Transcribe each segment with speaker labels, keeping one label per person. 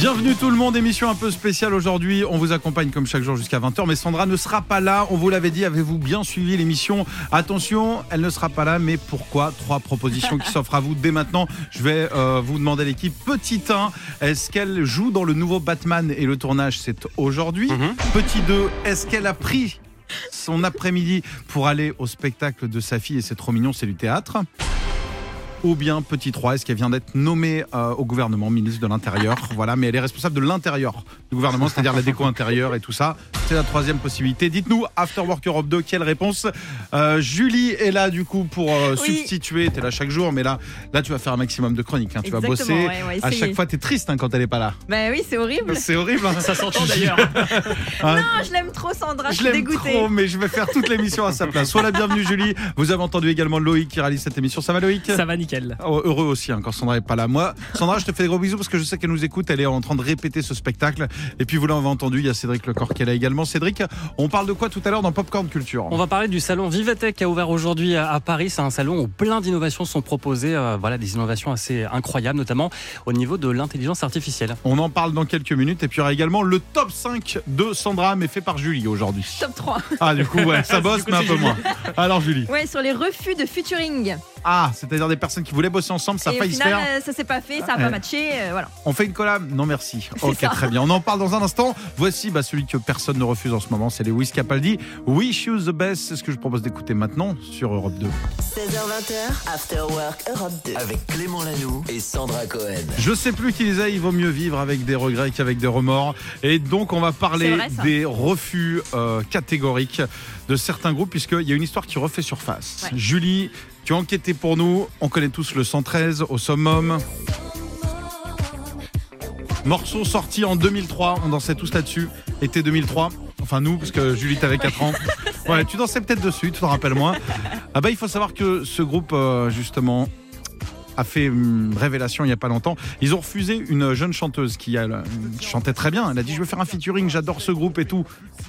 Speaker 1: Bienvenue tout le monde, émission un peu spéciale aujourd'hui. On vous accompagne comme chaque jour jusqu'à 20h, mais Sandra ne sera pas là. On vous l'avait dit, avez-vous bien suivi l'émission Attention, elle ne sera pas là, mais pourquoi Trois propositions qui s'offrent à vous dès maintenant. Je vais euh, vous demander l'équipe. Petit 1, est-ce qu'elle joue dans le nouveau Batman et le tournage c'est aujourd'hui Petit 2, est-ce qu'elle a pris son après-midi pour aller au spectacle de sa fille et c'est trop mignon, c'est du théâtre ou bien petit 3, est-ce qu'elle vient d'être nommée euh, au gouvernement, ministre de l'Intérieur? Voilà, mais elle est responsable de l'intérieur du gouvernement, c'est-à-dire la déco intérieure et tout ça. C'est la troisième possibilité. Dites-nous, After Work Europe 2, quelle réponse? Euh, Julie est là du coup pour euh,
Speaker 2: Oui.
Speaker 1: substituer. Tu es là chaque jour, mais là, là tu vas faire un maximum de chroniques. hein. Tu vas bosser.
Speaker 2: ouais,
Speaker 1: à chaque fois, tu es triste hein, quand elle est pas là.
Speaker 2: Bah oui, c'est horrible.
Speaker 1: C'est horrible. hein.
Speaker 3: Ça s'entend d'ailleurs.
Speaker 1: Hein.
Speaker 2: Non, je l'aime trop, Sandra. Je
Speaker 1: Je l'aime trop, mais je vais faire toute l'émission à sa place. Sois la bienvenue, Julie. Vous avez entendu également Loïc qui réalise cette émission. Ça va, Loïc?
Speaker 3: Ça va nickel.
Speaker 1: Oh, heureux aussi hein, quand Sandra est pas là. Moi, Sandra, je te fais des gros bisous parce que je sais qu'elle nous écoute. Elle est en train de répéter ce spectacle. Et puis vous l'avez entendu, il y a Cédric Lecor qui est là également. Cédric, on parle de quoi tout à l'heure dans Popcorn Culture
Speaker 3: On va parler du salon Vivatech qui a ouvert aujourd'hui à Paris. C'est un salon où plein d'innovations sont proposées. euh, voilà, des innovations assez incroyables, notamment au niveau de l'intelligence artificielle.
Speaker 1: On en parle dans quelques minutes. Et puis il y aura également le top 5 de Sandra, mais fait par Julie aujourd'hui.
Speaker 2: Top 3.
Speaker 1: Ah, du coup, ouais, ça bosse,
Speaker 3: coup,
Speaker 1: mais un peu
Speaker 3: Julie.
Speaker 1: moins. Alors, Julie.
Speaker 2: Ouais, sur les refus de featuring.
Speaker 1: Ah, c'est-à-dire des personnes qui voulaient bosser ensemble, ça a failli se faire.
Speaker 2: euh, ça s'est pas fait, ça a
Speaker 1: Ouais.
Speaker 2: pas matché. euh, voilà.
Speaker 1: On fait une collab Non, merci. Ok,
Speaker 2: ça.
Speaker 1: très bien. On en parle dans un instant. Voici bah, celui que personne ne refuse en ce moment c'est les Wiz Capaldi. Wish You the Best, c'est ce que je propose d'écouter maintenant sur Europe 2.
Speaker 4: 16h20, After Work Europe 2.
Speaker 5: Avec Clément Lanoux et Sandra Cohen.
Speaker 1: Je sais plus qui disait il vaut mieux vivre avec des regrets qu'avec des remords. Et donc on va parler
Speaker 2: vrai,
Speaker 1: des refus euh, catégoriques de certains groupes puisqu'il y a une histoire qui refait surface.
Speaker 2: Ouais.
Speaker 1: Julie, tu as enquêté pour nous. On connaît tous le 113 au summum. Morceau sorti en 2003, on dansait tous là-dessus. Été 2003. Enfin nous, parce que Julie t'avais 4 ans. Ouais, tu dansais peut-être dessus, tu te rappelles moins. Ah bah il faut savoir que ce groupe euh, justement a fait hum, révélation il y a pas longtemps. Ils ont refusé une jeune chanteuse qui elle, chantait très bien. Elle a dit je veux faire un featuring, j'adore ce groupe et tout.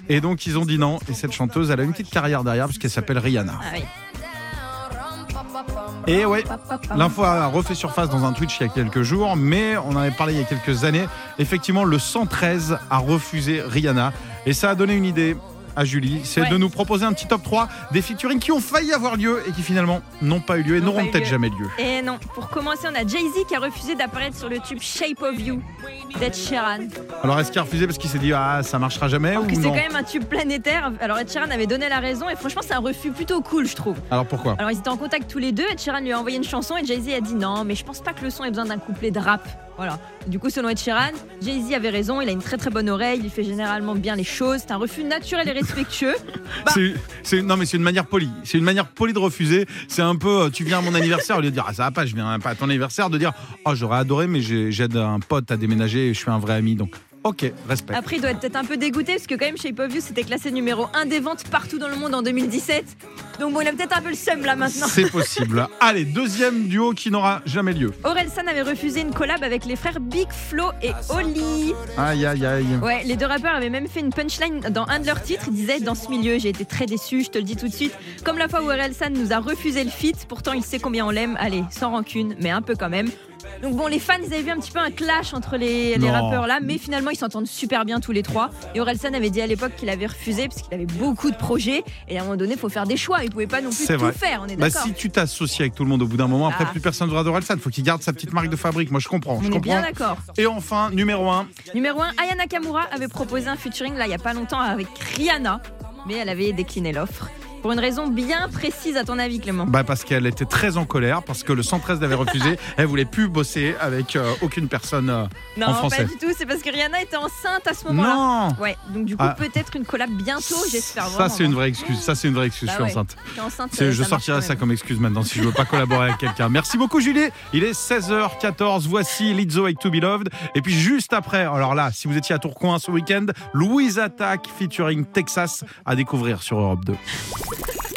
Speaker 1: Et donc ils ont dit non. Et cette chanteuse, elle a une petite carrière derrière parce qu'elle s'appelle Rihanna.
Speaker 2: Ah oui.
Speaker 1: Et ouais, L'info a refait surface dans un Twitch il y a quelques jours, mais on en avait parlé il y a quelques années. Effectivement, le 113 a refusé Rihanna et ça a donné une idée à Julie, c'est
Speaker 2: Ouais.
Speaker 1: de nous proposer un petit top 3 des featuring qui ont failli avoir lieu et qui finalement n'ont pas eu lieu et n'auront peut-être
Speaker 2: lieu.
Speaker 1: jamais lieu.
Speaker 2: Et non, pour commencer, on a Jay-Z qui a refusé d'apparaître sur le tube Shape of You d'Ed Sheeran.
Speaker 1: Alors est-ce qu'il a refusé parce qu'il s'est dit ah ça marchera jamais
Speaker 2: Alors
Speaker 1: ou
Speaker 2: que c'est quand même un tube planétaire. Alors Ed Sheeran avait donné la raison et franchement, c'est un refus plutôt cool, je trouve.
Speaker 1: Alors pourquoi
Speaker 2: Alors ils étaient en contact tous les deux. Ed Sheeran lui a envoyé une chanson et Jay-Z a dit non, mais je pense pas que le son ait besoin d'un couplet de rap. Voilà. Du coup, selon Ed Sheeran, Jay-Z avait raison. Il a une très très bonne oreille. Il fait généralement bien les choses. C'est un refus naturel et respectueux.
Speaker 1: Non mais c'est une manière polie. C'est une manière polie de refuser. C'est un peu euh, tu viens à mon anniversaire au lieu de dire ah ça va pas, je viens pas à ton anniversaire, de dire oh j'aurais adoré mais j'ai- j'aide un pote à déménager et je suis un vrai ami donc ok respect.
Speaker 2: Après, il doit être peut-être un peu dégoûté parce que quand même Shape of You c'était classé numéro 1 des ventes partout dans le monde en 2017. Donc bon, il a peut-être un peu le seum là maintenant.
Speaker 1: C'est possible. Allez, deuxième duo qui n'aura jamais lieu.
Speaker 2: Orelsan avait refusé une collab avec les frères Big Flo et Oli.
Speaker 1: Aïe, aïe, aïe.
Speaker 2: Ouais, les deux rappeurs avaient même fait une punchline dans un de leurs titres. Ils disaient Dans ce milieu, j'ai été très déçu, je te le dis tout de suite. Comme la fois où Orelsan nous a refusé le feat, pourtant il sait combien on l'aime. Allez, sans rancune, mais un peu quand même. Donc bon, les fans, ils avaient vu un petit peu un clash entre les, rappeurs là, mais finalement ils s'entendent super bien tous les trois. Et Orelsan avait dit à l'époque qu'il avait refusé parce qu'il avait beaucoup de projets. Et à un moment donné, il faut faire des choix. Il pouvait pas non plus tout
Speaker 1: vrai.
Speaker 2: faire, on est
Speaker 1: Bah, si tu t'associes avec tout le monde au bout d'un moment, après
Speaker 2: Ah.
Speaker 1: plus personne ne voudra d'Orelsan. Faut qu'il garde sa petite marque de fabrique. Moi, je comprends.
Speaker 2: on
Speaker 1: je
Speaker 2: est bien d'accord.
Speaker 1: Et enfin, numéro 1.
Speaker 2: Numéro 1, Aya Nakamura avait proposé un featuring là il y a pas longtemps avec Rihanna, mais elle avait décliné l'offre. Pour une raison bien précise à ton avis Clément.
Speaker 1: Bah parce qu'elle était très en colère parce que le 113 l'avait refusé. Elle voulait plus bosser avec euh, aucune personne euh,
Speaker 2: Non,
Speaker 1: en français.
Speaker 2: pas du tout, c'est parce que Rihanna était enceinte à ce moment-là.
Speaker 1: Non.
Speaker 2: Ouais, donc du coup
Speaker 1: Ah.
Speaker 2: peut-être une collab bientôt, j'espère
Speaker 1: Ça c'est une vraie excuse. Ça c'est une vraie excuse.
Speaker 2: Bah
Speaker 1: je suis
Speaker 2: ouais.
Speaker 1: enceinte. Je
Speaker 2: ça
Speaker 1: sortirai ça comme excuse maintenant si je veux pas collaborer avec quelqu'un. Merci beaucoup Julie. Il est 16h14. Voici Lizzo avec To Be Loved. Et puis juste après, alors là, si vous étiez à Tourcoing ce week-end, Louise Attack featuring Texas à découvrir sur Europe 2.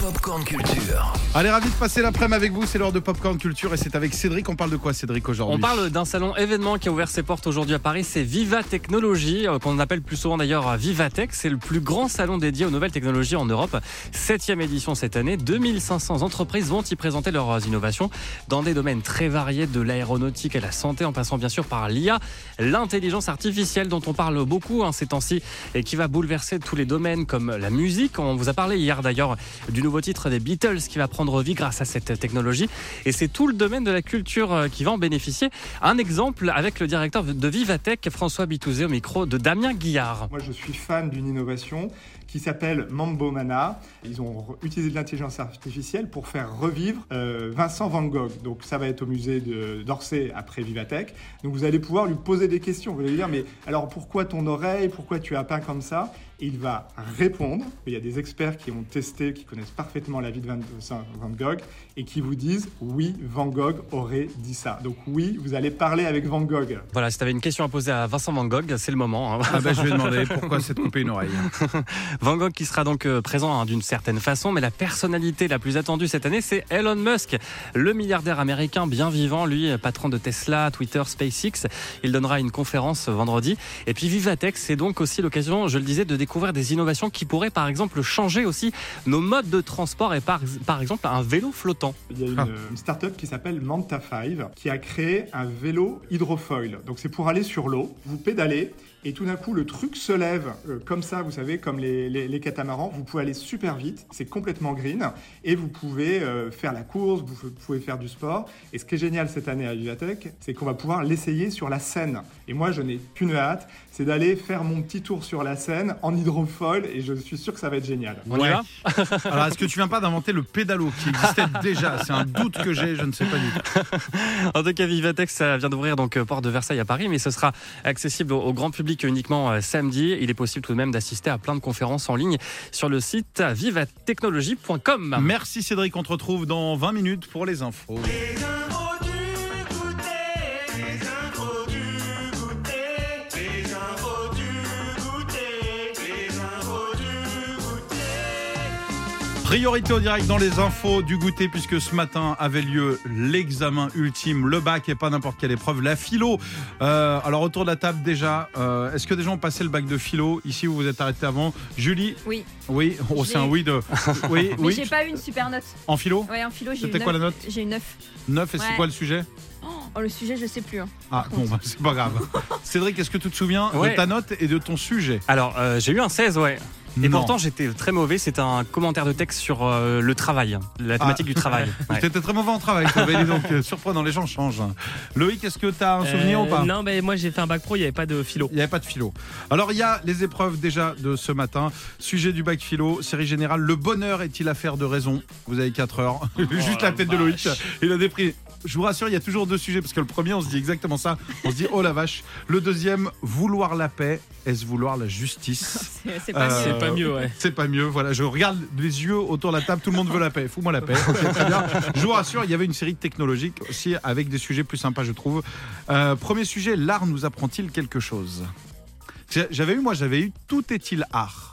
Speaker 5: Popcorn Culture.
Speaker 1: Allez, ravi de passer l'après-midi avec vous. C'est l'heure de Popcorn Culture et c'est avec Cédric. On parle de quoi, Cédric, aujourd'hui
Speaker 3: On parle d'un salon événement qui a ouvert ses portes aujourd'hui à Paris, c'est Viva Technologie, euh, qu'on appelle plus souvent d'ailleurs Vivatech. C'est le plus grand salon dédié aux nouvelles technologies en Europe. Septième édition cette année. 2500 entreprises vont y présenter leurs innovations dans des domaines très variés, de l'aéronautique à la santé, en passant bien sûr par l'IA, l'intelligence artificielle dont on parle beaucoup hein, ces temps-ci et qui va bouleverser tous les domaines comme la musique. On vous a parlé hier d'ailleurs du nouveau titre des Beatles qui va prendre vie grâce à cette technologie. Et c'est tout le domaine de la culture euh, qui va en bénéficier. Un exemple avec le directeur de Vivatech, François Bitouzé, au micro de Damien Guillard.
Speaker 6: Moi, je suis fan d'une innovation qui s'appelle Mambo Mana. Ils ont utilisé de l'intelligence artificielle pour faire revivre euh, Vincent Van Gogh. Donc ça va être au musée d'Orsay après Vivatech. Donc vous allez pouvoir lui poser des questions. Vous allez lui dire, mais alors pourquoi ton oreille? Pourquoi tu as peint comme ça? Il va répondre. Il y a des experts qui ont testé, qui connaissent parfaitement la vie de Van Gogh et qui vous disent, oui, Van Gogh aurait dit ça. Donc oui, vous allez parler avec Van Gogh.
Speaker 3: Voilà, si tu avais une question à poser à Vincent Van Gogh, c'est le moment. hein.
Speaker 1: Ah ben, je vais demander pourquoi s'être coupé une oreille.
Speaker 3: Van Gogh qui sera donc euh, présent hein, d'une certaine façon, mais la personnalité la plus attendue cette année, c'est Elon Musk, le milliardaire américain bien vivant, lui, patron de Tesla, Twitter, SpaceX. Il donnera une conférence vendredi. Et puis Vivatech, c'est donc aussi l'occasion, je le disais, de découvrir des innovations qui pourraient par exemple changer aussi nos modes de transport et par, par exemple un vélo flottant.
Speaker 6: Il y a une,
Speaker 1: Ah.
Speaker 6: une start-up qui s'appelle Manta 5 qui a créé un vélo hydrofoil. Donc c'est pour aller sur l'eau, vous pédalez et tout d'un coup le truc se lève euh, comme ça, vous savez, comme les, les- les catamarans. Vous pouvez aller super vite, c'est complètement green et vous pouvez euh, faire la course, vous pouvez faire du sport. Et ce qui est génial cette année à Vivatech, c'est qu'on va pouvoir l'essayer sur la Seine. Et moi je n'ai qu'une hâte, c'est d'aller faire mon petit tour sur la Seine en hydrofoil et je suis sûr que ça va être génial.
Speaker 3: On y
Speaker 1: Ouais.
Speaker 3: va
Speaker 1: Alors, est-ce que tu viens pas d'inventer le pédalo qui existait déjà? C'est un doute que j'ai, je ne sais pas du tout.
Speaker 3: En tout cas, Vivatech, ça vient d'ouvrir donc euh, Porte de Versailles à Paris, mais ce sera accessible au, grand public uniquement euh, samedi. Il est possible tout de même d'assister à plein de conférences en ligne sur le site vivatechnologie.com.
Speaker 1: Merci Cédric, on te retrouve dans 20 minutes pour les infos. Priorité au direct dans les infos du goûter puisque ce matin avait lieu l'examen ultime, le bac et pas n'importe quelle épreuve, la philo. Euh, alors autour de la table déjà, euh, est-ce que des gens ont passé le bac de philo? Ici où vous êtes arrêté avant Julie?
Speaker 2: Oui.
Speaker 1: Oui, oh, c'est un oui de... Oui,
Speaker 2: Mais
Speaker 1: oui.
Speaker 2: j'ai pas eu une super note.
Speaker 1: En philo?
Speaker 2: Ouais, en philo, j'ai eu
Speaker 1: C'était quoi la note?
Speaker 2: J'ai une 9.
Speaker 1: 9 et c'est quoi le sujet?
Speaker 2: Oh, le sujet, je sais plus. hein.
Speaker 1: Ah bon, bah, c'est pas grave. Cédric, est-ce que tu te souviens de
Speaker 3: Ouais.
Speaker 1: ta note et de ton sujet
Speaker 3: Alors, euh, j'ai eu un 16, ouais. Et
Speaker 1: Non.
Speaker 3: pourtant, j'étais très mauvais. C'était un commentaire de texte sur euh, le travail, la thématique du travail. Ouais.
Speaker 1: T'étais très mauvais en travail, dis donc euh, surprenant, les gens changent. Loïc, est-ce que tu as un souvenir
Speaker 7: Euh,
Speaker 1: ou pas
Speaker 7: Non, mais moi j'ai fait un bac pro, il n'y avait pas de philo.
Speaker 1: Il n'y avait pas de philo. Alors, il y a les épreuves déjà de ce matin. Sujet du bac philo, série générale. Le bonheur est-il affaire de raison? Vous avez 4 heures. Juste la,
Speaker 7: la
Speaker 1: tête de Loïc.
Speaker 7: vache.
Speaker 1: Il a des prix. Je vous rassure, il y a toujours deux sujets parce que le premier, on se dit exactement ça. On se dit, oh la vache. Le deuxième, vouloir la paix. Est-ce vouloir la justice
Speaker 2: C'est c'est pas
Speaker 1: Euh,
Speaker 2: mieux.
Speaker 7: C'est pas mieux, ouais.
Speaker 1: C'est pas mieux. Voilà, je regarde les yeux autour de la table. Tout le monde veut la paix. Fous-moi la paix. Ok, très bien. Je vous rassure, il y avait une série technologique aussi avec des sujets plus sympas, je trouve. Euh, premier sujet, l'art nous apprend-il quelque chose? J'avais eu, moi, j'avais eu tout est-il art?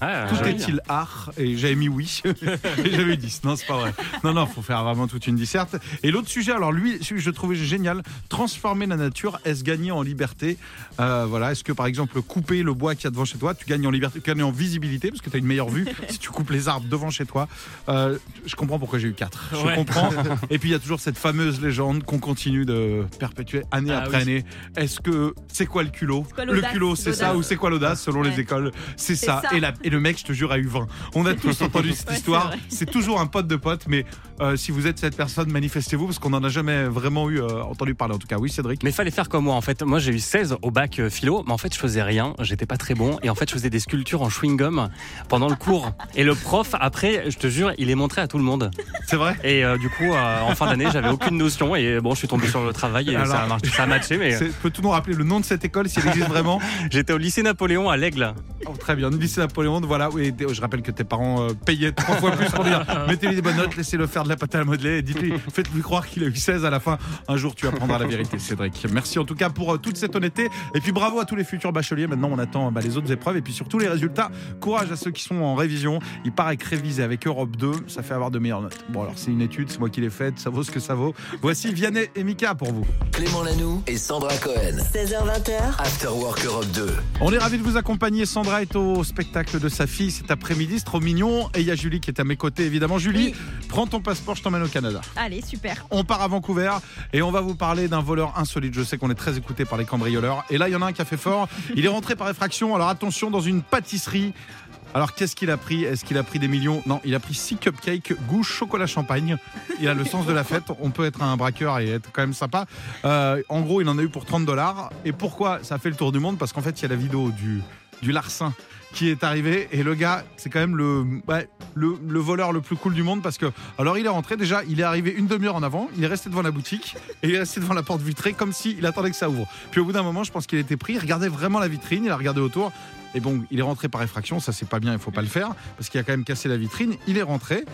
Speaker 3: Ah,
Speaker 1: tout est-il art Et j'avais mis oui. et j'avais eu 10. Non, c'est pas vrai. Non, non, faut faire vraiment toute une disserte. Et l'autre sujet, alors lui, celui que je trouvais génial, transformer la nature, est-ce gagner en liberté Euh, Voilà, est-ce que par exemple, couper le bois qu'il y a devant chez toi, tu gagnes en liberté, tu gagnes en visibilité parce que tu as une meilleure vue si tu coupes les arbres devant chez toi. Euh, je comprends pourquoi j'ai eu 4. Je
Speaker 7: Ouais.
Speaker 1: comprends. Et puis il y a toujours cette fameuse légende qu'on continue de perpétuer année
Speaker 7: Ah
Speaker 1: après
Speaker 7: oui.
Speaker 1: année. Est-ce que c'est quoi le culot
Speaker 2: quoi
Speaker 1: Le culot, c'est ça ou c'est quoi l'audace selon les écoles? C'est
Speaker 2: C'est
Speaker 1: ça.
Speaker 2: ça.
Speaker 1: Et, la- et le mec, je te jure, a eu 20. On a tous entendu cette
Speaker 2: Ouais,
Speaker 1: histoire. C'est toujours un pote de pote, mais euh, si vous êtes cette personne, manifestez-vous parce qu'on n'en a jamais vraiment eu euh, entendu parler. En tout cas, oui, Cédric.
Speaker 3: Mais fallait faire comme moi en fait. Moi j'ai eu 16 au bac euh, philo, mais en fait je faisais rien, j'étais pas très bon et en fait je faisais des sculptures en chewing-gum pendant le cours. Et le prof après, je te jure, il les montrait à tout le monde.
Speaker 1: C'est vrai
Speaker 3: Et euh, du coup euh, en fin d'année, j'avais aucune notion et bon, je suis tombé sur le travail et
Speaker 1: Alors,
Speaker 3: ça a marché, ça a matché mais
Speaker 1: Peux-tu nous rappeler le nom de cette école si elle existe vraiment
Speaker 3: j'étais au lycée Napoléon à l'Aigle.
Speaker 1: Oh, très bien, nous lycée Napoléon, voilà. Oui, et je rappelle que tes parents euh, payaient trois fois plus pour dire mettez-lui des bonnes notes, laissez-le faire de la pâte à modeler et dites-lui, faites-lui croire qu'il a eu 16 à la fin. Un jour, tu apprendras la vérité, Cédric. Merci en tout cas pour euh, toute cette honnêteté. Et puis bravo à tous les futurs bacheliers. Maintenant, on attend bah, les autres épreuves et puis surtout les résultats. Courage à ceux qui sont en révision. Il paraît que réviser avec Europe 2, ça fait avoir de meilleures notes. Bon, alors c'est une étude, c'est moi qui l'ai faite, ça vaut ce que ça vaut. Voici Vianney et Mika pour vous.
Speaker 5: Clément Lanoux et Sandra Cohen.
Speaker 4: 16h20h,
Speaker 5: After Work Europe 2.
Speaker 1: On est ravis de vous accompagner. Sandra est au spectacle de sa fille cet après-midi, c'est trop mignon. Et il y a Julie qui est à mes côtés, évidemment. Julie, prends ton passeport, je t'emmène au Canada.
Speaker 2: Allez, super.
Speaker 1: On part à Vancouver et on va vous parler d'un voleur insolite. Je sais qu'on est très écouté par les cambrioleurs. Et là, il y en a un qui a fait fort. Il est rentré par effraction. Alors attention, dans une pâtisserie. Alors qu'est-ce qu'il a pris? Est-ce qu'il a pris des millions? Non, il a pris 6 cupcakes goût chocolat champagne. Il a le sens de la fête. On peut être un braqueur et être quand même sympa. Euh, en gros, il en a eu pour 30 dollars. Et pourquoi ça fait le tour du monde? Parce qu'en fait, il y a la vidéo du, du larcin qui est arrivé. Et le gars c'est quand même le, le voleur le plus cool du monde parce que alors il est rentré. Déjà il est arrivé une demi-heure en avant. Il est resté devant la boutique et il est resté devant la porte vitrée comme s'il attendait que ça ouvre. Puis au bout d'un moment je pense qu'il était pris. Il regardait vraiment la vitrine. Il a regardé autour. Et bon il est rentré par effraction. Ça c'est pas bien. Il faut pas le faire parce qu'il a quand même cassé la vitrine. Il est rentré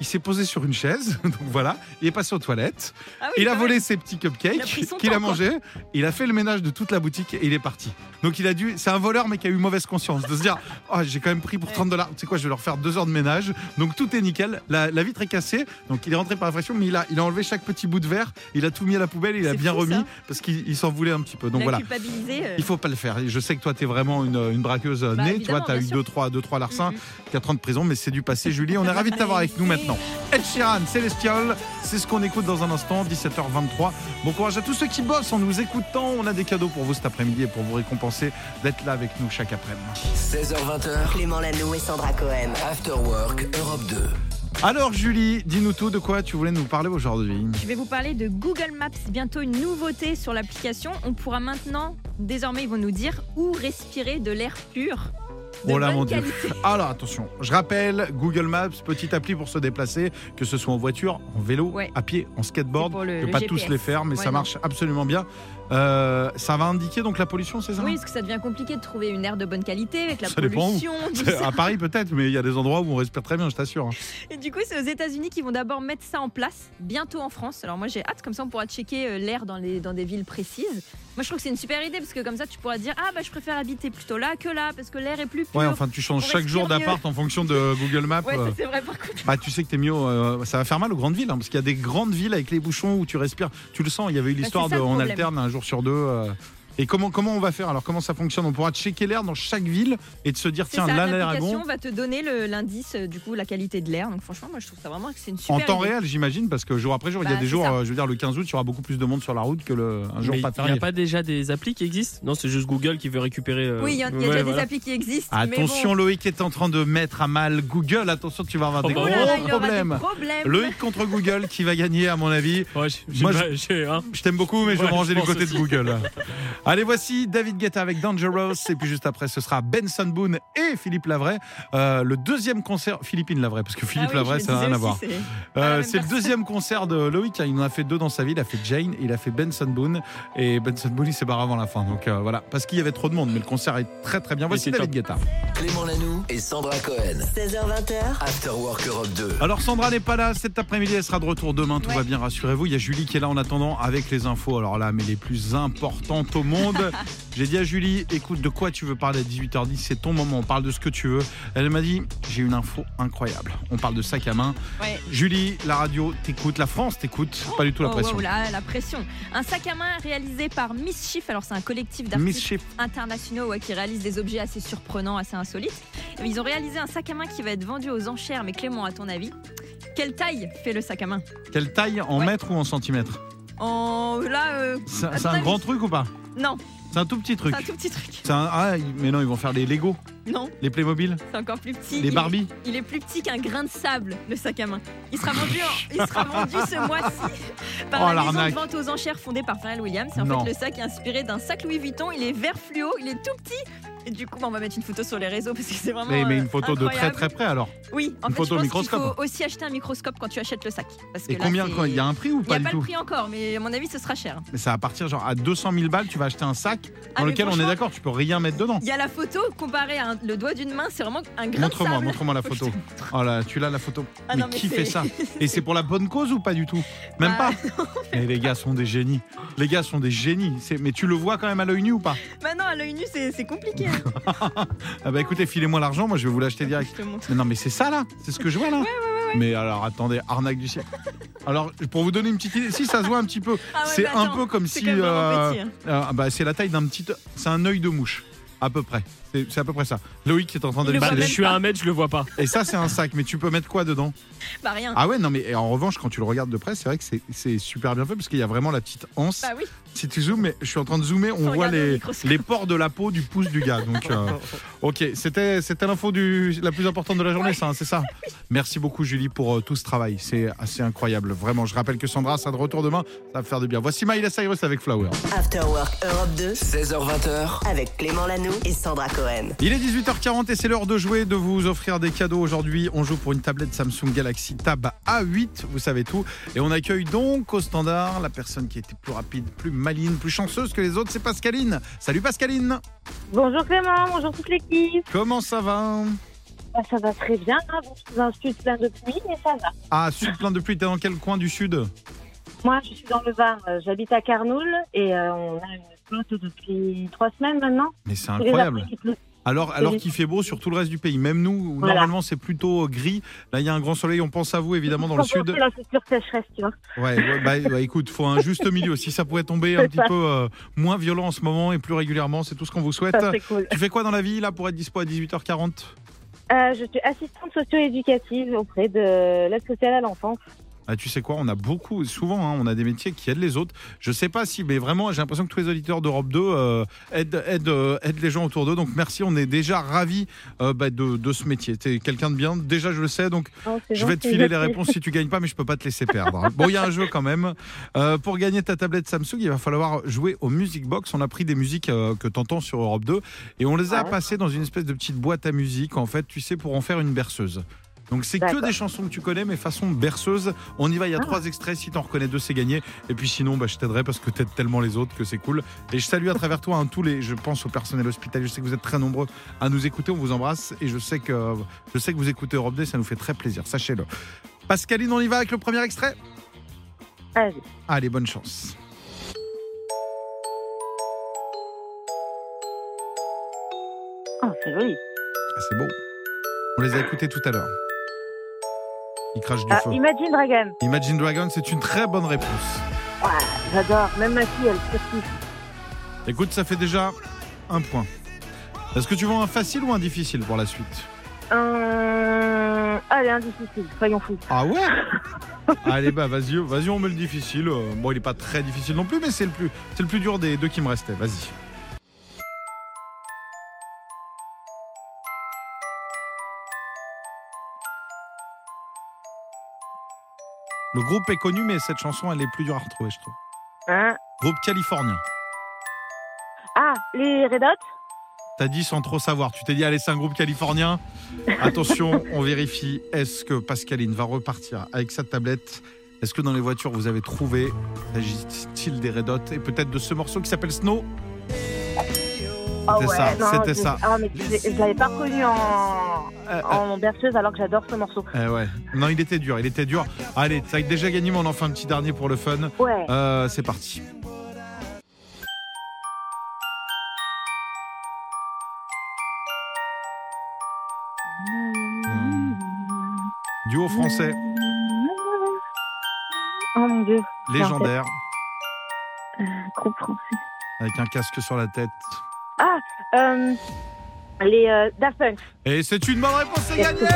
Speaker 1: il s'est posé sur une chaise, donc voilà, il est passé aux toilettes,
Speaker 2: Ah oui,
Speaker 1: il a volé ses petits cupcakes qu'il a mangé, il a fait le ménage de toute la boutique et il est parti. Donc il a dû, c'est un voleur mais qui a eu mauvaise conscience de se dire, oh, j'ai quand même pris pour 30 dollars, tu sais quoi, je vais leur faire deux heures de ménage, donc tout est nickel, la, la vitre est cassée, donc il est rentré par réflexion, mais il a, il a enlevé chaque petit bout de verre, il a tout mis à la poubelle, il a bien remis
Speaker 2: ça.
Speaker 1: parce qu'il il s'en voulait un petit peu. Donc
Speaker 2: La
Speaker 1: voilà.
Speaker 2: euh,
Speaker 1: Il faut pas le faire. Je sais que toi, tu es vraiment une, une braqueuse euh,
Speaker 2: Bah,
Speaker 1: née. Tu vois, tu as eu
Speaker 2: bien sûr.
Speaker 1: 2 trois, deux, trois larcins,
Speaker 2: Mhm.
Speaker 1: 4 ans de prison, mais c'est du passé. Julie, on est ravis de t'avoir avec nous maintenant. Ed Sheeran, Celestial, c'est ce qu'on écoute dans un instant, 17h23. Bon courage à tous ceux qui bossent en nous écoutant. On a des cadeaux pour vous cet après-midi et pour vous récompenser d'être là avec nous chaque après-midi.
Speaker 5: 16h20h.
Speaker 4: Clément Lanoux et Sandra Cohen.
Speaker 5: After Work Europe 2.
Speaker 1: Alors, Julie, dis-nous tout de quoi tu voulais nous parler aujourd'hui?
Speaker 2: Je vais vous parler de Google Maps. Bientôt une nouveauté sur l'application. On pourra maintenant, désormais, ils vont nous dire où respirer de l'air pur. De
Speaker 1: Oh là, mon Dieu.
Speaker 2: qualité.
Speaker 1: Alors attention, je rappelle Google Maps, petite appli pour se déplacer, que ce soit en voiture, en vélo,
Speaker 2: Ouais.
Speaker 1: à pied, en skateboard.
Speaker 2: Le-
Speaker 1: Je peux
Speaker 2: le
Speaker 1: pas tous les faire, mais
Speaker 2: Ouais,
Speaker 1: ça
Speaker 2: non.
Speaker 1: marche absolument bien. Euh, ça va indiquer donc la pollution, c'est ça?
Speaker 2: Oui, parce que ça devient compliqué de trouver une air de bonne qualité avec la
Speaker 1: Ça dépend
Speaker 2: pollution. ça.
Speaker 1: À Paris peut-être, mais il y a des endroits où on respire très bien, je t'assure. hein.
Speaker 2: Et du coup, c'est aux États-Unis qui vont d'abord mettre ça en place, bientôt en France. Alors moi, j'ai hâte, comme ça, on pourra checker euh, l'air dans, les, dans des villes précises. Moi, je trouve que c'est une super idée parce que comme ça, tu pourras dire ah bah je préfère habiter plutôt là que là parce que l'air est plus pur.
Speaker 1: Ouais, enfin tu changes chaque jour d'appart en fonction de Google Maps.
Speaker 2: Ouais,
Speaker 1: euh.
Speaker 2: c'est vrai par contre.
Speaker 1: Bah, tu sais que t'es mieux. euh, ça va faire mal aux grandes villes, hein, parce qu'il y a des grandes villes avec les bouchons où tu respires. Tu le sens. Il y avait eu l'histoire
Speaker 2: Bah,
Speaker 1: de on
Speaker 2: problème.
Speaker 1: alterne un jour sur deux. Et comment comment on va faire Alors comment ça fonctionne On pourra checker l'air dans chaque ville et de se dire tiens
Speaker 2: ça,
Speaker 1: là l'air est
Speaker 2: l'application
Speaker 1: bon.
Speaker 2: va te donner l'indice euh, du coup la qualité de l'air. Donc franchement, moi je trouve ça vraiment que c'est une super
Speaker 1: En temps
Speaker 2: idée.
Speaker 1: réel, j'imagine, parce que jour après jour, il y a
Speaker 2: Bah,
Speaker 1: des jours,
Speaker 2: ça.
Speaker 1: euh, je veux dire, le 15 août, il y aura beaucoup plus de monde sur la route que le, un jour
Speaker 7: Mais
Speaker 1: pas
Speaker 7: il n'y a pas déjà des applis qui existent? Non, c'est juste Google qui veut récupérer. euh,
Speaker 2: Oui, il y a, il y a
Speaker 7: ouais,
Speaker 2: déjà
Speaker 7: voilà.
Speaker 2: des applis qui existent. mais
Speaker 1: Attention,
Speaker 2: bon.
Speaker 1: Loïc est en train de mettre à mal Google. Attention, tu vas avoir des
Speaker 7: Oh,
Speaker 1: gros
Speaker 2: là
Speaker 1: problèmes. Loïc contre Google qui va gagner, à mon avis.
Speaker 7: Ouais,
Speaker 1: Moi,
Speaker 7: hein.
Speaker 1: Je t'aime beaucoup, mais je vais me ranger du côté de. Google. Allez, voici David Guetta avec Dangerous. Et puis juste après, ce sera Benson Boone et Philippe Lavray. Euh, le deuxième concert, Philippine Lavray, parce que
Speaker 2: Ah
Speaker 1: Philippe
Speaker 2: oui,
Speaker 1: Lavray, ça n'a rien à voir.
Speaker 2: c'est-
Speaker 1: Euh, c'est le deuxième concert de Loïc. Il en a fait deux dans sa vie. Il a fait Jane et il a fait Benson Boone. Et Benson Boone, il s'est barré avant la fin. Donc euh, voilà, parce qu'il y avait trop de monde. Mais le concert est très très bien. Voici David Guetta.
Speaker 5: Clément Lanoux et Sandra Cohen.
Speaker 4: 16h20h,
Speaker 5: After Work Europe 2.
Speaker 1: Alors Sandra n'est pas là cet après-midi, elle sera de retour demain, tout
Speaker 2: Ouais.
Speaker 1: va bien, rassurez-vous. Il y a Julie qui est là en attendant avec les infos. Alors là, mais les plus importantes au monde. J'ai dit à Julie, écoute, de quoi tu veux parler à 18h10 C'est ton moment, on parle de ce que tu veux. Elle m'a dit, j'ai une info incroyable. On parle de sac à main.
Speaker 2: Ouais.
Speaker 1: Julie, la radio t'écoute, la France t'écoute, pas du tout la
Speaker 2: Oh,
Speaker 1: pression.
Speaker 2: wow, la, la pression. Un sac à main réalisé par Mischief. Alors, c'est un collectif d'artistes internationaux ouais, qui réalisent des objets assez surprenants, assez insolites. Ils ont réalisé un sac à main qui va être vendu aux enchères. Mais Clément, à ton avis, quelle taille fait le sac à main
Speaker 1: Quelle taille en
Speaker 2: Ouais.
Speaker 1: mètres ou en centimètres
Speaker 2: En là, euh,
Speaker 1: C'est
Speaker 2: à
Speaker 1: c'est
Speaker 2: ton
Speaker 1: un
Speaker 2: avis
Speaker 1: grand truc ou pas?
Speaker 2: Non,
Speaker 1: C'est un tout petit truc.
Speaker 2: c'est un tout petit truc.
Speaker 1: C'est un- ah, mais non, ils vont faire les Lego,
Speaker 2: Non,
Speaker 1: les Playmobil,
Speaker 2: c'est encore plus petit.
Speaker 1: les
Speaker 2: Il-
Speaker 1: Barbie.
Speaker 2: Il est plus petit qu'un grain de sable, le sac à main. Il sera vendu, en- il sera vendu ce mois-ci par
Speaker 1: Oh,
Speaker 2: la maison
Speaker 1: l'arnaque.
Speaker 2: de vente aux enchères fondée par Pharrell Williams. Et en
Speaker 1: Non.
Speaker 2: fait, le sac est inspiré d'un sac Louis Vuitton. Il est vert fluo, il est tout petit. Et du coup, bah, on va mettre une photo sur les réseaux parce que c'est vraiment.
Speaker 1: Mais, mais
Speaker 2: euh,
Speaker 1: une photo de très
Speaker 2: incroyable.
Speaker 1: très près alors.
Speaker 2: Oui, en
Speaker 1: une
Speaker 2: fait,
Speaker 1: photo
Speaker 2: je pense qu'il
Speaker 1: microscope.
Speaker 2: faut aussi acheter un microscope quand tu achètes le sac. Parce que
Speaker 1: Et
Speaker 2: là,
Speaker 1: combien
Speaker 2: c'est-
Speaker 1: quoi, Il y a un prix ou
Speaker 2: Il n'y
Speaker 1: pas
Speaker 2: a
Speaker 1: du
Speaker 2: pas
Speaker 1: tout
Speaker 2: le prix encore, mais à mon avis, ce sera cher.
Speaker 1: Mais ça va partir genre à 200 000 balles, tu vas acheter un sac
Speaker 2: Ah,
Speaker 1: dans
Speaker 2: mais
Speaker 1: lequel on est d'accord, tu peux rien mettre dedans.
Speaker 2: Il y a la photo comparée à un- le doigt d'une main, c'est vraiment un grain de
Speaker 1: Montre-moi, montre-moi la photo. Oh là, tu l'as la photo.
Speaker 2: Ah
Speaker 1: mais
Speaker 2: non, mais
Speaker 1: qui fait ça? Et c'est pour la bonne cause ou pas du tout? Même
Speaker 2: Bah,
Speaker 1: pas? Mais les gars sont des génies. Les gars sont des génies. Mais tu le vois quand même à l'œil nu ou pas?
Speaker 2: Bah non, à l'œil nu, c'est compliqué.
Speaker 1: Ah bah écoutez, filez-moi l'argent, moi je vais vous l'acheter direct.
Speaker 2: Je te montre.
Speaker 1: Mais non, mais c'est ça là C'est ce que je vois là Mais alors attendez, arnaque du siècle. Alors pour vous donner une petite idée, si ça se voit un petit peu,
Speaker 2: Ah ouais,
Speaker 1: c'est
Speaker 2: bah
Speaker 1: un
Speaker 2: attends,
Speaker 1: peu comme si. euh,
Speaker 2: hein.
Speaker 1: euh, bah, c'est la taille d'un petit. C'est un œil de mouche, à peu près. C'est c'est à peu près ça. Loïc est en train de
Speaker 7: Bah, je suis à un mètre, je le vois pas.
Speaker 1: Et ça, c'est un sac. Mais tu peux mettre quoi dedans?
Speaker 2: Bah rien.
Speaker 1: Ah ouais, non, mais et en revanche, quand tu le regardes de près, c'est vrai que c'est- c'est super bien fait parce qu'il y a vraiment la petite anse.
Speaker 2: Bah oui.
Speaker 1: Si tu zoomes, mais je suis en train de zoomer, on
Speaker 2: Faut
Speaker 1: voit les, les pores de la peau du pouce du gars. Donc, euh, ok, c'était c'était l'info du la plus importante de la journée, ça, hein, c'est ça. Merci beaucoup Julie pour euh, tout ce travail, c'est assez incroyable, vraiment. Je rappelle que Sandra sera de retour demain, ça va faire du bien. Voici Miley Cyrus avec Flower.
Speaker 4: After Work Europe 2
Speaker 5: 16h20h,
Speaker 4: avec Clément Lanoux et Sandra Cohen.
Speaker 1: Il est 18h40 et c'est l'heure de jouer, de vous offrir des cadeaux aujourd'hui. On joue pour une tablette Samsung Galaxy Tab A8, vous savez tout. Et on accueille donc au standard la personne qui était plus rapide, plus maline, plus chanceuse que les autres, c'est Pascaline. Salut Pascaline,
Speaker 8: Bonjour Clément, bonjour toute l'équipe.
Speaker 1: comment ça va?
Speaker 8: Bah, ça va très bien. hein. Bon, je suis dans un sud plein de pluie, mais ça va.
Speaker 1: Ah, sud plein de pluie, t'es dans quel coin du sud?
Speaker 8: Moi, je suis dans le Var. euh, J'habite à Carnoul et euh, on a une flotte depuis trois semaines maintenant.
Speaker 1: Mais c'est incroyable. Alors, alors qu'il fait beau sur tout le reste du pays, même nous, où
Speaker 8: Voilà.
Speaker 1: normalement c'est plutôt euh, gris. Là, il y a un grand soleil, on pense à vous évidemment dans le sud.
Speaker 8: La future sécheresse, tu vois.
Speaker 1: Ouais, ouais, bah, bah, écoute, faut un juste milieu. Si ça pouvait tomber un petit
Speaker 8: ça.
Speaker 1: peu euh, moins violent en ce moment et plus régulièrement, c'est tout ce qu'on vous souhaite.
Speaker 8: Ça, cool.
Speaker 1: Tu fais quoi dans la vie là pour être dispo à 18h40
Speaker 8: Euh, je suis assistante socio-éducative auprès de l'aide sociale à l'enfance.
Speaker 1: Ah, tu sais quoi, on a beaucoup, souvent, hein, on a des métiers qui aident les autres. Je sais pas si, mais vraiment, j'ai l'impression que tous les auditeurs d'Europe 2 euh, aident, aident, euh, aident les gens autour d'eux. Donc merci, on est déjà ravis euh, bah, de, de ce métier. Tu es quelqu'un de bien, déjà je le sais, donc
Speaker 8: Oh,
Speaker 1: je vais te filer les réponses si tu gagnes pas, mais je peux pas te laisser perdre. Bon, il y a un jeu quand même. Euh, pour gagner ta tablette Samsung, il va falloir jouer au Music Box. On a pris des musiques que tu entends sur Europe 2 et on les a
Speaker 8: Ouais.
Speaker 1: passées dans une espèce de petite boîte à musique, en fait, tu sais, pour en faire une berceuse. Donc c'est que des chansons que tu connais, mais façon berceuse. On y va, il y a
Speaker 8: Ah.
Speaker 1: trois extraits. Si t'en reconnais deux, c'est gagné. Et puis sinon, bah, je t'aiderai parce que t'aides tellement les autres que c'est cool. Et je salue à travers toi hein, tous les, je pense au personnel hospitalier. Je sais que vous êtes très nombreux à nous écouter. On vous embrasse et je sais que je sais que vous écoutez Europe 2. Ça nous fait très plaisir. Sachez-le. Pascaline, on y va avec le premier extrait.
Speaker 8: Allez.
Speaker 1: Allez, bonne chance.
Speaker 8: Oh, c'est joli.
Speaker 1: Ah, c'est beau. On les a écoutés tout à l'heure. Ils crachent du
Speaker 8: Ah,
Speaker 1: feu.
Speaker 8: Imagine Dragon.
Speaker 1: Imagine Dragon, c'est une très bonne réponse.
Speaker 8: Ouais, j'adore. Même ma fille, elle surkiffe.
Speaker 1: Écoute, ça fait déjà un point. Est-ce que tu veux un facile ou un difficile pour la suite
Speaker 8: Euh... Allez, un difficile, soyons fous.
Speaker 1: Ah ouais Allez bah vas-y, vas-y on met le difficile. Euh, Bon il est pas très difficile non plus, mais c'est le plus, c'est le plus dur des deux qui me restaient. Vas-y. Le groupe est connu, mais cette chanson elle est plus dure à retrouver, je trouve.
Speaker 8: Hein
Speaker 1: Groupe californien.
Speaker 8: ah, les Red Hot?
Speaker 1: T'as dit sans trop savoir. Tu t'es dit, allez, c'est un groupe californien. Attention, on vérifie. Est-ce que Pascaline va repartir avec sa tablette? Est-ce que dans les voitures, vous avez trouvé S'agit-il des Red Hot? Et peut-être de ce morceau qui s'appelle Snow?
Speaker 8: Ah
Speaker 1: C'était ça,
Speaker 8: non,
Speaker 1: c'était
Speaker 8: je-
Speaker 1: ça.
Speaker 8: Ah, mais je je l'avais pas reconnu en...
Speaker 1: Euh, euh,
Speaker 8: en berceuse alors que j'adore ce morceau.
Speaker 1: eh ouais. Non, il était dur, il était dur. Allez, ça a déjà gagné, mais on en fait un petit dernier pour le fun.
Speaker 8: Ouais.
Speaker 1: Euh, c'est parti. Duo français,
Speaker 8: Oh mon dieu,
Speaker 1: légendaire,
Speaker 8: groupe français.
Speaker 1: avec un casque sur la tête.
Speaker 8: Euh, les euh, Daft Punk.
Speaker 1: Et c'est une bonne réponse, c'est gagné.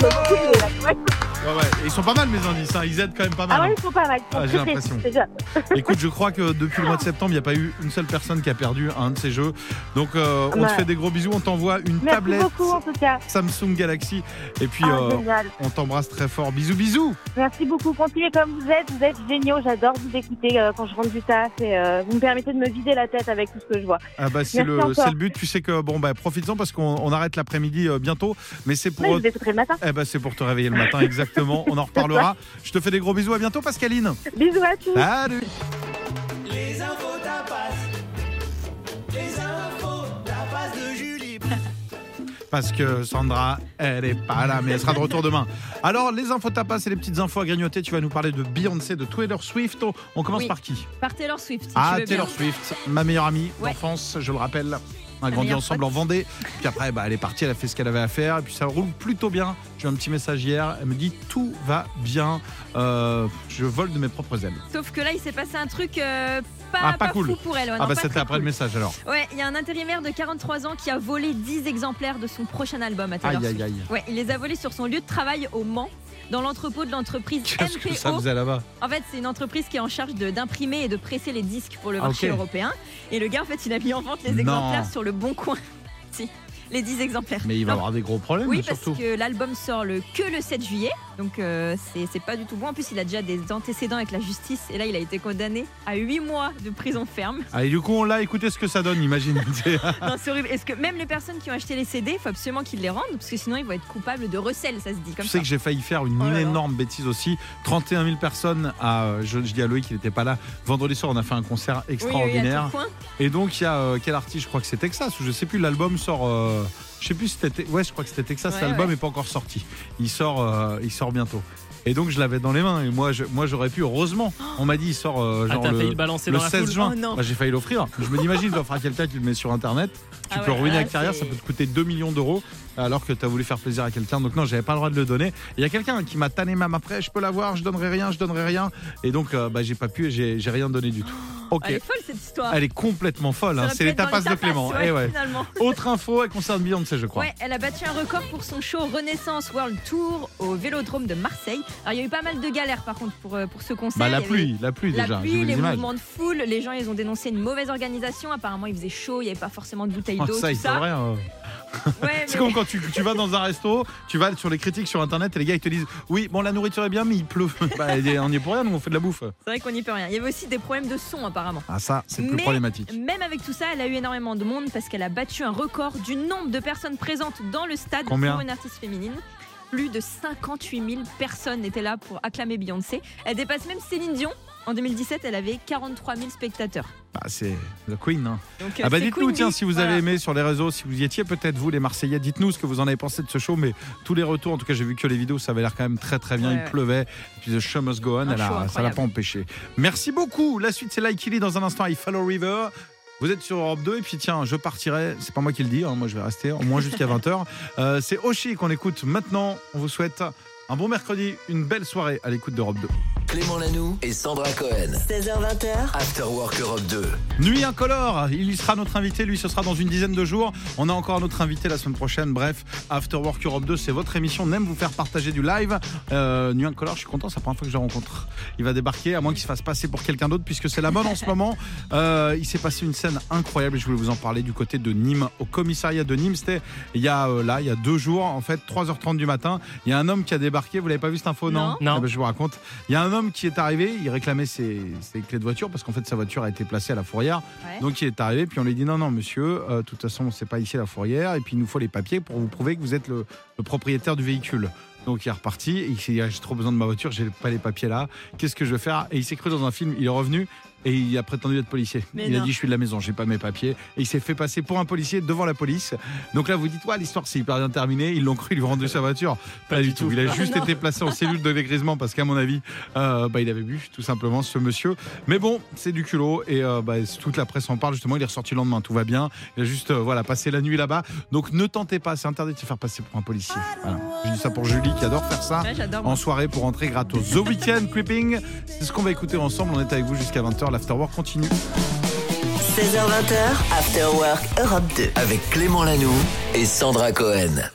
Speaker 1: Bravo Ouais, ouais. Et Ils sont pas mal mes indices, hein. ils aident quand même pas mal.
Speaker 8: Ah
Speaker 1: hein.
Speaker 8: ouais, ils sont pas mal.
Speaker 1: Ah, j'ai l'impression. Écoute, je crois que depuis le mois de septembre, il n'y a pas eu une seule personne qui a perdu un de ces jeux. Donc, euh, on te fait des gros bisous, on t'envoie une
Speaker 8: Merci
Speaker 1: tablette
Speaker 8: beaucoup en tout cas.
Speaker 1: Samsung Galaxy. Et puis,
Speaker 8: Ah,
Speaker 1: euh, on t'embrasse très fort. Bisous, bisous.
Speaker 8: Merci beaucoup. Continuez comme vous êtes. Vous êtes géniaux. J'adore vous écouter euh, quand je rentre du taf. Et, vous me permettez de me vider la tête avec tout ce que je vois.
Speaker 1: Ah bah, c'est le, le but. Tu sais que, bon, bah, profites-en parce qu'on on arrête l'après-midi bientôt. Mais c'est pour.
Speaker 8: Je le matin.
Speaker 1: Eh ben, c'est pour te réveiller le matin, exactement. On en reparlera. Je te fais des gros bisous. À bientôt, Pascaline.
Speaker 8: Bisous à tous.
Speaker 1: Salut. parce que Sandra, elle est pas là, mais elle sera de retour demain. Alors, les infos tapas et les petites infos à grignoter. Tu vas nous parler de Beyoncé, de Taylor Swift. On commence
Speaker 2: Oui.
Speaker 1: par qui
Speaker 2: Par Taylor Swift. si
Speaker 1: Ah,
Speaker 2: tu veux
Speaker 1: Taylor
Speaker 2: bien.
Speaker 1: Swift, ma meilleure amie
Speaker 2: Ouais.
Speaker 1: d'enfance, je le rappelle. On a grandi ensemble en Vendée. Puis après, bah, elle est partie, elle a fait ce qu'elle avait à faire. Et puis ça roule plutôt bien. J'ai eu un petit message hier. Elle me dit tout va bien. Euh, je vole de mes propres ailes.
Speaker 2: Sauf que là, il s'est passé un truc euh, pas,
Speaker 1: Ah, pas
Speaker 2: pas
Speaker 1: cool.
Speaker 2: fou pour elle. ouais,
Speaker 1: ah,
Speaker 2: non,
Speaker 1: bah c'était après le message alors.
Speaker 2: Ouais, il y a un intérimaire de 43 ans qui a volé 10 exemplaires de son prochain album à Taylor
Speaker 1: Aïe, aïe, aïe.
Speaker 2: Ouais, il les a volés sur son lieu de travail au Mans, dans l'entrepôt de l'entreprise
Speaker 1: Qu'est-ce que ça faisait là-bas
Speaker 2: En fait, c'est une entreprise qui est en charge de- d'imprimer et de presser les disques pour le
Speaker 1: Ah,
Speaker 2: marché européen. Et le gars, en fait, il a mis en vente les
Speaker 1: Non.
Speaker 2: exemplaires sur le bon coin. si, les 10 exemplaires.
Speaker 1: Mais il va
Speaker 2: Non,
Speaker 1: avoir des gros problèmes
Speaker 2: Oui, parce que l'album sort le, que le 7 juillet, donc euh, c'est pas du tout bon. En plus, il a déjà des antécédents avec la justice, et là, il a été condamné à 8 mois de prison ferme.
Speaker 1: Ah, et du coup, on l'a écouté ce que ça donne, imagine.
Speaker 2: Non, c'est horrible. Est-ce que même les personnes qui ont acheté les CD, il faut absolument qu'ils les rendent, parce que sinon, ils vont être coupables de recel, ça se dit comme
Speaker 1: Tu
Speaker 2: ça.
Speaker 1: sais que j'ai failli faire une
Speaker 2: Oh
Speaker 1: énorme bêtise aussi. 31 000 personnes à. euh, Je, je dis à Loïc qu'il n'était pas là. Vendredi soir, on a fait un concert
Speaker 2: Oui, oui, à
Speaker 1: extraordinaire. Et donc, il y a euh, quel artiste Je crois que c'est Texas, ou je sais plus, l'album sort. euh, je sais plus si c'était. Ouais, je crois que c'était Texas,
Speaker 2: Ouais,
Speaker 1: l'album
Speaker 2: ouais.
Speaker 1: n'est pas encore sorti. Il sort, euh, il sort bientôt. Et donc, je l'avais dans les mains. Et moi, je- moi j'aurais pu, heureusement. On m'a dit, il sort euh,
Speaker 7: Ah,
Speaker 1: genre
Speaker 7: t'as failli
Speaker 1: le,
Speaker 7: le balancer
Speaker 1: le
Speaker 7: dans la
Speaker 1: 16
Speaker 7: foule.
Speaker 1: juin.
Speaker 2: Oh.
Speaker 1: Bah, j'ai failli l'offrir. Je me dis, imagine, tu l'offres à quelqu'un qui le met sur Internet. Tu
Speaker 2: Ah
Speaker 1: peux
Speaker 2: ouais,
Speaker 1: ruiner
Speaker 2: là,
Speaker 1: la carrière, ça peut te coûter 2 millions d'euros alors que tu as voulu faire plaisir à quelqu'un. Donc non, j'avais pas le droit de le donner. Et Il y a quelqu'un qui m'a tanné même après, je peux l'avoir, je donnerai rien, je donnerai rien. Et donc euh, bah, j'ai pas pu et j'ai j'ai rien donné du tout. Ok.
Speaker 2: Elle est folle cette histoire.
Speaker 1: Elle est complètement folle, hein. c'est les tapas de Clément.
Speaker 2: ouais,
Speaker 1: Eh ouais.
Speaker 2: finalement.
Speaker 1: Autre info, elle concerne Beyoncé, je crois.
Speaker 2: Ouais, elle a battu un record pour son show Renaissance World Tour au Vélodrome de Marseille. Alors il y a eu pas mal de galères par contre pour, euh, pour ce concert.
Speaker 1: Bah, la
Speaker 2: Il y avait
Speaker 1: pluie, la pluie
Speaker 2: La
Speaker 1: déjà. j'ai
Speaker 2: pluie,
Speaker 1: vu
Speaker 2: les
Speaker 1: images.
Speaker 2: mouvements de foule, les gens ils ont dénoncé une mauvaise organisation. Apparemment il faisait chaud, il n'y avait pas forcément de bouteilles
Speaker 1: Oh,
Speaker 2: d'eau,
Speaker 1: ça,
Speaker 2: tout
Speaker 1: il
Speaker 2: ça.
Speaker 1: rien. euh.
Speaker 2: Ouais,
Speaker 1: C'est
Speaker 2: mais-
Speaker 1: comme quand tu, tu vas dans un resto, tu vas sur les critiques sur internet et les gars ils te disent Oui, bon, la nourriture est bien, mais il pleut. bah, on y est pour rien, nous on fait de la bouffe.
Speaker 2: C'est vrai qu'on n'y peut rien. Il y avait aussi des problèmes de son apparemment.
Speaker 1: Ah, ça, c'est plus
Speaker 2: Mais-
Speaker 1: problématique.
Speaker 2: Même avec tout ça, elle a eu énormément de monde parce qu'elle a battu un record du nombre de personnes présentes dans le stade
Speaker 1: Combien
Speaker 2: pour une artiste féminine. Plus de 58 000 personnes étaient là pour acclamer Beyoncé. Elle dépasse même Céline Dion. En 2017, elle avait 43 000 spectateurs.
Speaker 1: Bah, c'est The Queen. hein.
Speaker 2: Donc, euh,
Speaker 1: Ah bah
Speaker 2: c'est
Speaker 1: dites-nous tiens si vous
Speaker 2: Voilà.
Speaker 1: avez aimé sur les réseaux, si vous y étiez peut-être vous les Marseillais, dites-nous ce que vous en avez pensé de ce show, mais tous les retours, en tout cas j'ai vu que les vidéos, ça avait l'air quand même très très bien,
Speaker 2: Ouais,
Speaker 1: il
Speaker 2: ouais.
Speaker 1: pleuvait, puis The Show Must Go On, elle a- ça l'a pas empêché. Merci beaucoup, la suite c'est Like Illy dans un instant, I Follow River. Vous êtes sur Europe 2 et puis tiens, je partirai, c'est pas moi qui le dis, hein, moi je vais rester au moins jusqu'à 20h. Euh, c'est Oshi qu'on écoute maintenant, on vous souhaite un bon mercredi, une belle soirée à l'écoute d'Europe 2.
Speaker 5: Clément Lanoux et Sandra Cohen.
Speaker 4: 16h20h,
Speaker 5: After Work Europe 2.
Speaker 1: Nuit incolore, il y sera notre invité, lui ce sera dans une dizaine de jours. On a encore un autre invité la semaine prochaine. Bref, After Work Europe 2, c'est votre émission. On aime vous faire partager du live. Euh, Nuit incolore, je suis content, c'est la première fois que je le rencontre. Il va débarquer, à moins qu'il se fasse passer pour quelqu'un d'autre, puisque c'est la mode en ce moment. Euh, il s'est passé une scène incroyable et je voulais vous en parler du côté de Nîmes, au commissariat de Nîmes. C'était il y a euh, là, il y a deux jours, en fait, 3h30 du matin. Il y a un homme qui a débarqué. Vous l'avez pas vu cette info, non?
Speaker 2: Non.
Speaker 7: Non.
Speaker 1: Ah ben, je vous raconte. Il y a un homme qui est arrivé, il réclamait ses, ses clés de voiture parce qu'en fait sa voiture a été placée à la fourrière.
Speaker 2: Ouais.
Speaker 1: Donc il est arrivé, puis on lui dit non, non, monsieur, euh, de toute façon, c'est pas ici la fourrière, et puis il nous faut les papiers pour vous prouver que vous êtes le, le propriétaire du véhicule. Donc il est reparti, et il s'est dit Ah, j'ai trop besoin de ma voiture, j'ai pas les papiers là, qu'est-ce que je vais faire? Et il s'est cru dans un film, il est revenu. Et il a prétendu être policier.
Speaker 2: Mais
Speaker 1: il a dit je suis de la maison, j'ai pas mes papiers. Et il s'est fait passer pour un policier devant la police. Donc là vous dites ouais l'histoire c'est hyper bien terminé. Ils l'ont cru, ils lui ont rendu sa voiture. Pas, du tout. Il a juste été placé en cellule de dégrisement parce qu'à mon avis euh, bah, il avait bu tout simplement ce monsieur. Mais bon c'est du culot et euh, bah, toute la presse en parle justement. Il est ressorti le lendemain, tout va bien. Il a juste euh, voilà passé la nuit là-bas. Donc ne tentez pas, c'est interdit de se faire passer pour un policier. Voilà. Je dis ça pour Julie qui adore faire ça
Speaker 2: Ouais,
Speaker 1: en soirée pour entrer gratos. The Weekend Creeping, c'est ce qu'on va écouter ensemble. On est avec vous jusqu'à 20h. L'Afterwork continue.
Speaker 4: 16h20h, After Work Europe 2.
Speaker 5: Avec Clément Lanoux et Sandra Cohen.